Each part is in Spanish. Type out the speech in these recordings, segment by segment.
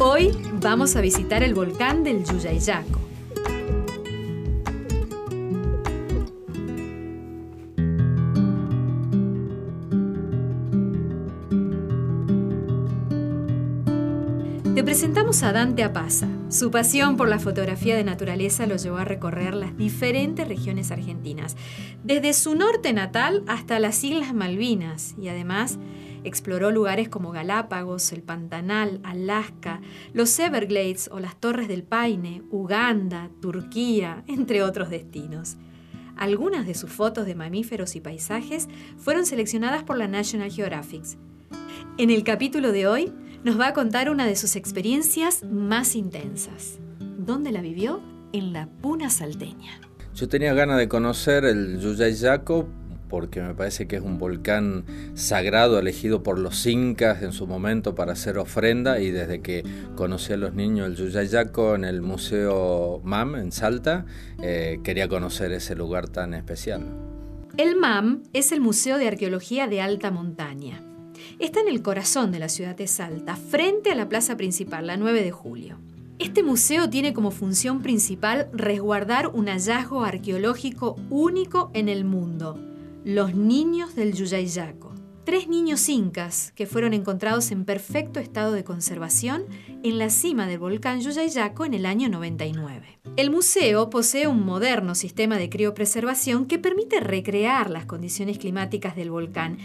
Hoy vamos a visitar el volcán del Yuyayaco. Te presentamos a Dante Apaza. Su pasión por la fotografía de naturaleza lo llevó a recorrer las diferentes regiones argentinas, desde su norte natal hasta las Islas Malvinas, y además exploró lugares como Galápagos, el Pantanal, Alaska, los Everglades o las Torres del Paine, Uganda, Turquía, entre otros destinos. Algunas de sus fotos de mamíferos y paisajes fueron seleccionadas por la National Geographic. En el capítulo de hoy nos va a contar una de sus experiencias más intensas. ¿Dónde la vivió? En la Puna Salteña. Yo tenía ganas de conocer el Yuyayaco porque me parece que es un volcán sagrado elegido por los incas en su momento para hacer ofrenda y desde que conocí a los niños el Yuyayaco en el Museo MAM en Salta, eh, quería conocer ese lugar tan especial. El MAM es el Museo de Arqueología de Alta Montaña está en el corazón de la ciudad de Salta, frente a la plaza principal, la 9 de julio. Este museo tiene como función principal resguardar un hallazgo arqueológico único en el mundo, los niños del Yuyayaco tres niños incas que fueron encontrados en perfecto estado de conservación en la cima del volcán Yuyayaco en el año 99. El museo posee un moderno sistema de criopreservación que permite recrear las condiciones climáticas del volcán.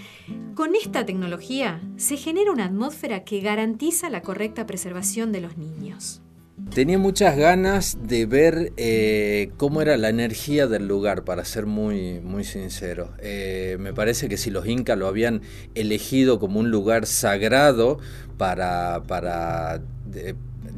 Con esta tecnología se genera una atmósfera que garantiza la correcta preservación de los niños. Tenía muchas ganas de ver eh, cómo era la energía del lugar, para ser muy, muy sincero. Eh, me parece que si los incas lo habían elegido como un lugar sagrado para, para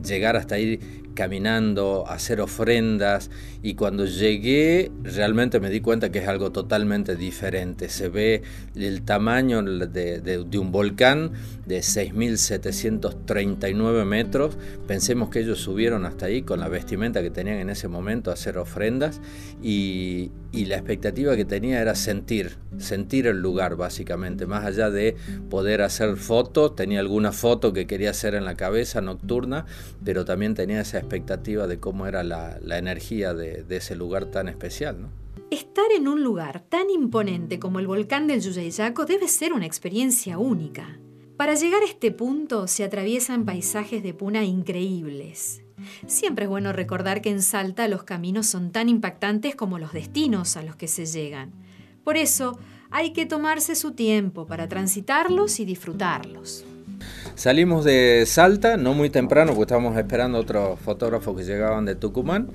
llegar hasta ahí caminando, hacer ofrendas y cuando llegué realmente me di cuenta que es algo totalmente diferente. Se ve el tamaño de, un volcán de 6.739 metros. Pensemos que ellos subieron hasta ahí con la vestimenta que tenían en ese momento a hacer ofrendas y, y la expectativa que tenía era sentir, sentir el lugar básicamente, más allá de poder hacer fotos, tenía alguna foto que quería hacer en la cabeza nocturna, pero también tenía esa expectativa de cómo era la, energía de, ese lugar tan especial. Estar en un lugar tan imponente como el volcán del Yuyayaco debe ser una experiencia única. Para llegar a este punto se atraviesan paisajes de puna increíbles. Siempre es bueno recordar que en Salta los caminos son tan impactantes como los destinos a los que se llegan. Por eso hay que tomarse su tiempo para transitarlos y disfrutarlos. Salimos de Salta, no muy temprano, porque estábamos esperando otros fotógrafos que llegaban de Tucumán.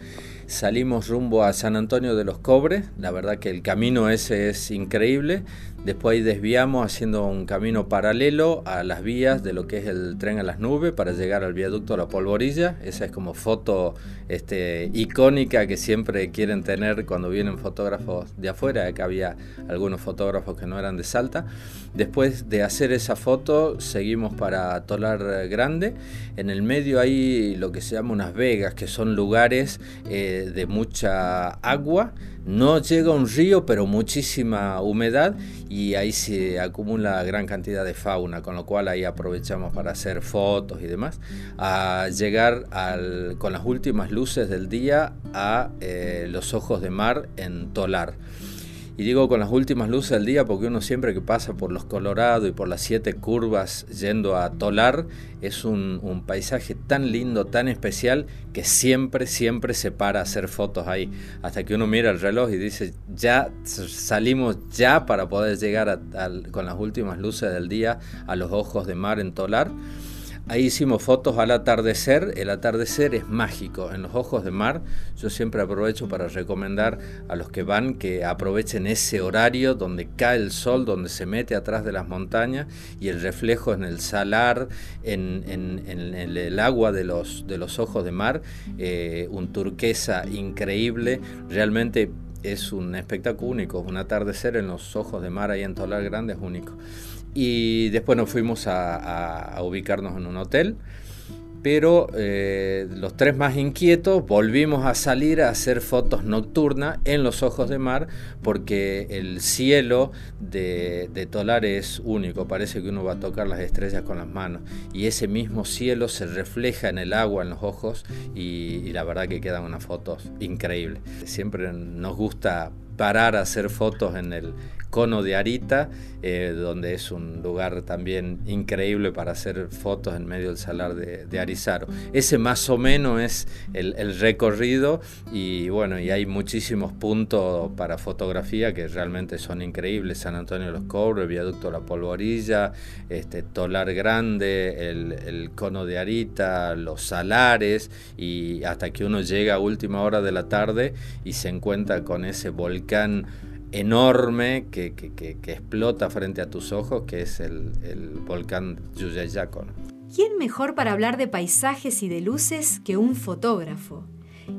Salimos rumbo a San Antonio de los Cobres, la verdad que el camino ese es increíble. Después desviamos haciendo un camino paralelo a las vías de lo que es el tren a las nubes para llegar al viaducto a la Polvorilla. Esa es como foto este, icónica que siempre quieren tener cuando vienen fotógrafos de afuera. Acá había algunos fotógrafos que no eran de Salta. Después de hacer esa foto, seguimos para Tolar Grande. En el medio hay lo que se llama unas vegas, que son lugares eh, de mucha agua no llega un río, pero muchísima humedad y ahí se acumula gran cantidad de fauna, con lo cual ahí aprovechamos para hacer fotos y demás. A llegar con las últimas luces del día a eh, los ojos de mar en Tolar. Y digo con las últimas luces del día porque uno siempre que pasa por los Colorado y por las siete curvas yendo a Tolar, es un, paisaje tan lindo, tan especial, que siempre, siempre se para a hacer fotos ahí. Hasta que uno mira el reloj y dice, ya salimos ya para poder llegar con las últimas luces del día a los ojos de mar en Tolar. Ahí hicimos fotos al atardecer. El atardecer es mágico. En los ojos de mar, yo siempre aprovecho para recomendar a los que van que aprovechen ese horario donde cae el sol, donde se mete atrás de las montañas y el reflejo en el salar, en, el agua de los, de los ojos de mar, eh, un turquesa increíble. Realmente es un espectáculo único. Un atardecer en los ojos de mar ahí en Tolar Grande es único. Y después nos fuimos a, ubicarnos en un hotel. Pero eh, los tres más inquietos volvimos a salir a hacer fotos nocturnas en los ojos de mar porque el cielo de, de, Tolar es único, parece que uno va a tocar las estrellas con las manos y ese mismo cielo se refleja en el agua, en los ojos y, y la verdad que quedan unas fotos increíbles. Siempre nos gusta parar a hacer fotos en el, Cono de Arita, eh, donde es un lugar también increíble para hacer fotos en medio del salar de, Arizaro. Ese más o menos es el, recorrido y bueno, y hay muchísimos puntos para fotografía que realmente son increíbles. San Antonio de los Cobres, Viaducto La Polvorilla, este, Tolar Grande, el Cono de Arita, los salares y hasta que uno llega a última hora de la tarde y se encuentra con ese volcán enorme que, explota frente a tus ojos, que es el, volcán Yuyayaco. ¿Quién mejor para hablar de paisajes y de luces que un fotógrafo?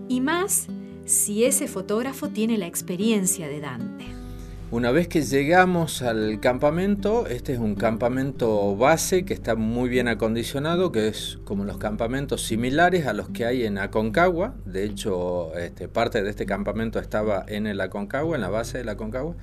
Y más si ese fotógrafo tiene la experiencia de Dante. Una vez que llegamos al campamento, este es un campamento base que está muy bien acondicionado, que es como los campamentos similares a los que hay en Aconcagua. De hecho, este, parte de este campamento estaba en el Aconcagua, en la base del Aconcagua.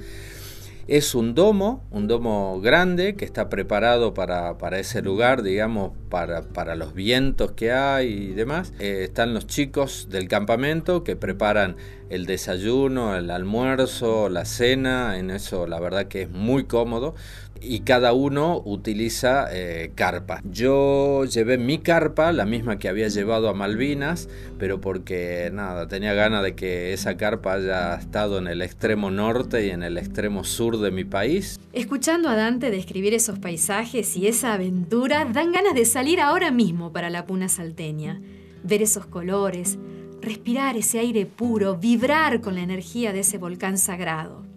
Es un domo, un domo grande que está preparado para, ese lugar, digamos, para, los vientos que hay y demás. Eh, están los chicos del campamento que preparan el desayuno, el almuerzo, la cena, en eso la verdad que es muy cómodo y cada uno utiliza eh, carpa. Yo llevé mi carpa, la misma que había llevado a Malvinas, pero porque nada, tenía ganas de que esa carpa haya estado en el extremo norte y en el extremo sur de mi país. Escuchando a Dante describir esos paisajes y esa aventura, dan ganas de salir ahora mismo para la puna salteña, ver esos colores, respirar ese aire puro, vibrar con la energía de ese volcán sagrado.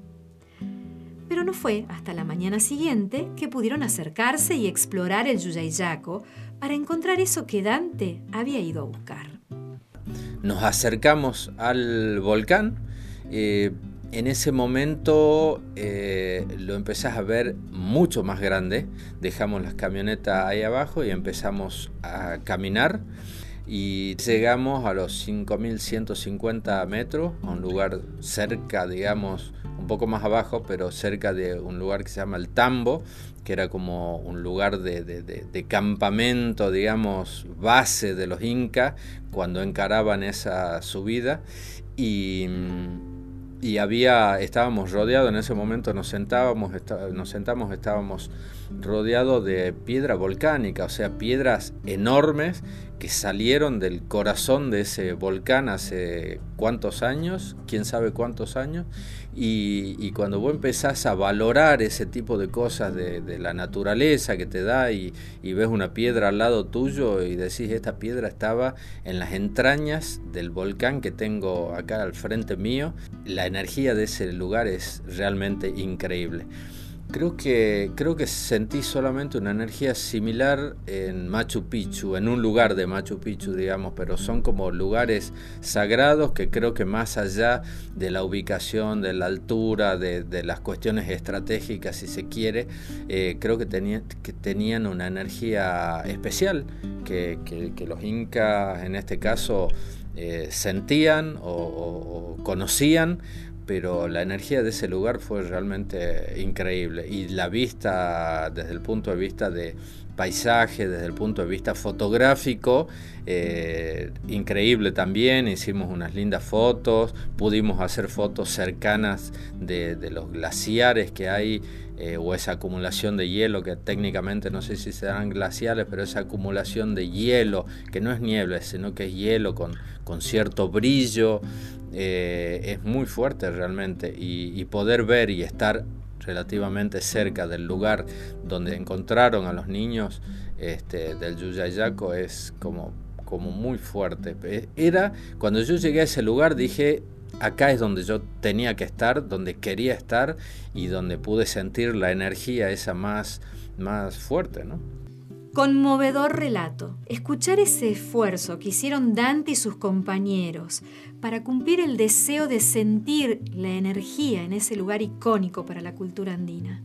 Pero no fue hasta la mañana siguiente que pudieron acercarse y explorar el Yuyayaco para encontrar eso que Dante había ido a buscar. Nos acercamos al volcán. Eh, en ese momento eh, lo empezás a ver mucho más grande. Dejamos las camionetas ahí abajo y empezamos a caminar y llegamos a los 5.150 metros, a un lugar cerca, digamos, un poco más abajo, pero cerca de un lugar que se llama el Tambo, que era como un lugar de, campamento, digamos, base de los incas cuando encaraban esa subida. Y, y había, estábamos rodeados, en ese momento nos sentábamos, nos sentamos, estábamos rodeados de piedra volcánica, o sea, piedras enormes que salieron del corazón de ese volcán hace cuántos años, quién sabe cuántos años, y, cuando vos empezás a valorar ese tipo de cosas de, la naturaleza que te da y, y, ves una piedra al lado tuyo y decís, esta piedra estaba en las entrañas del volcán que tengo acá al frente mío, la energía de ese lugar es realmente increíble. Creo que, creo que sentí solamente una energía similar en Machu Picchu, en un lugar de Machu Picchu, digamos, pero son como lugares sagrados que creo que más allá de la ubicación, de la altura, de, las cuestiones estratégicas, si se quiere, eh, creo que, que tenían una energía especial que, los incas en este caso eh, sentían o conocían pero la energía de ese lugar fue realmente increíble. Y la vista desde el punto de vista de paisaje, desde el punto de vista fotográfico, eh, increíble también, hicimos unas lindas fotos, pudimos hacer fotos cercanas de, los glaciares que hay eh, o esa acumulación de hielo, que técnicamente no sé si serán glaciares, pero esa acumulación de hielo, que no es niebla, sino que es hielo con, con cierto brillo, eh, es muy fuerte realmente. Y, poder ver y estar relativamente cerca del lugar donde encontraron a los niños este, del Yuyayaco es como, como muy fuerte. E, era, cuando yo llegué a ese lugar dije, acá es donde yo tenía que estar, donde quería estar y donde pude sentir la energía esa más, más fuerte, ¿no? Conmovedor relato. Escuchar ese esfuerzo que hicieron Dante y sus compañeros para cumplir el deseo de sentir la energía en ese lugar icónico para la cultura andina.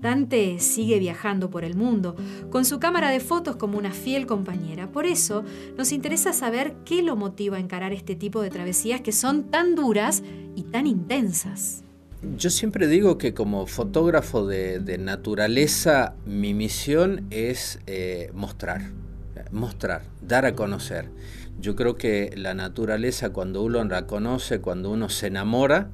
Dante sigue viajando por el mundo, con su cámara de fotos como una fiel compañera. Por eso nos interesa saber qué lo motiva a encarar este tipo de travesías que son tan duras y tan intensas. Yo siempre digo que como fotógrafo de, naturaleza, mi misión es eh, mostrar, mostrar, dar a conocer. Yo creo que la naturaleza cuando uno la conoce, cuando uno se enamora,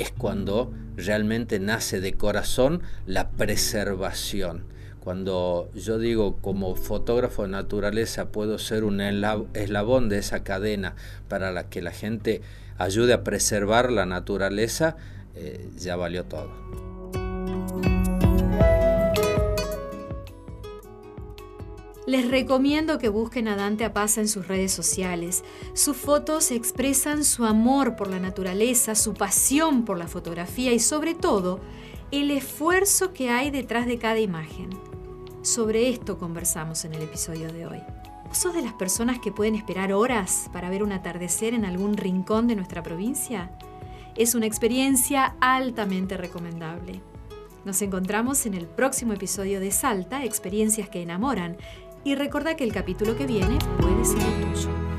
es cuando realmente nace de corazón la preservación. Cuando yo digo como fotógrafo de naturaleza puedo ser un eslabón de esa cadena para la que la gente ayude a preservar la naturaleza, eh, ya valió todo. Les recomiendo que busquen a Dante Apaza en sus redes sociales. Sus fotos expresan su amor por la naturaleza, su pasión por la fotografía y sobre todo el esfuerzo que hay detrás de cada imagen. Sobre esto conversamos en el episodio de hoy. ¿Sos de las personas que pueden esperar horas para ver un atardecer en algún rincón de nuestra provincia? Es una experiencia altamente recomendable. Nos encontramos en el próximo episodio de Salta, Experiencias que enamoran, y recuerda que el capítulo que viene puede ser el tuyo.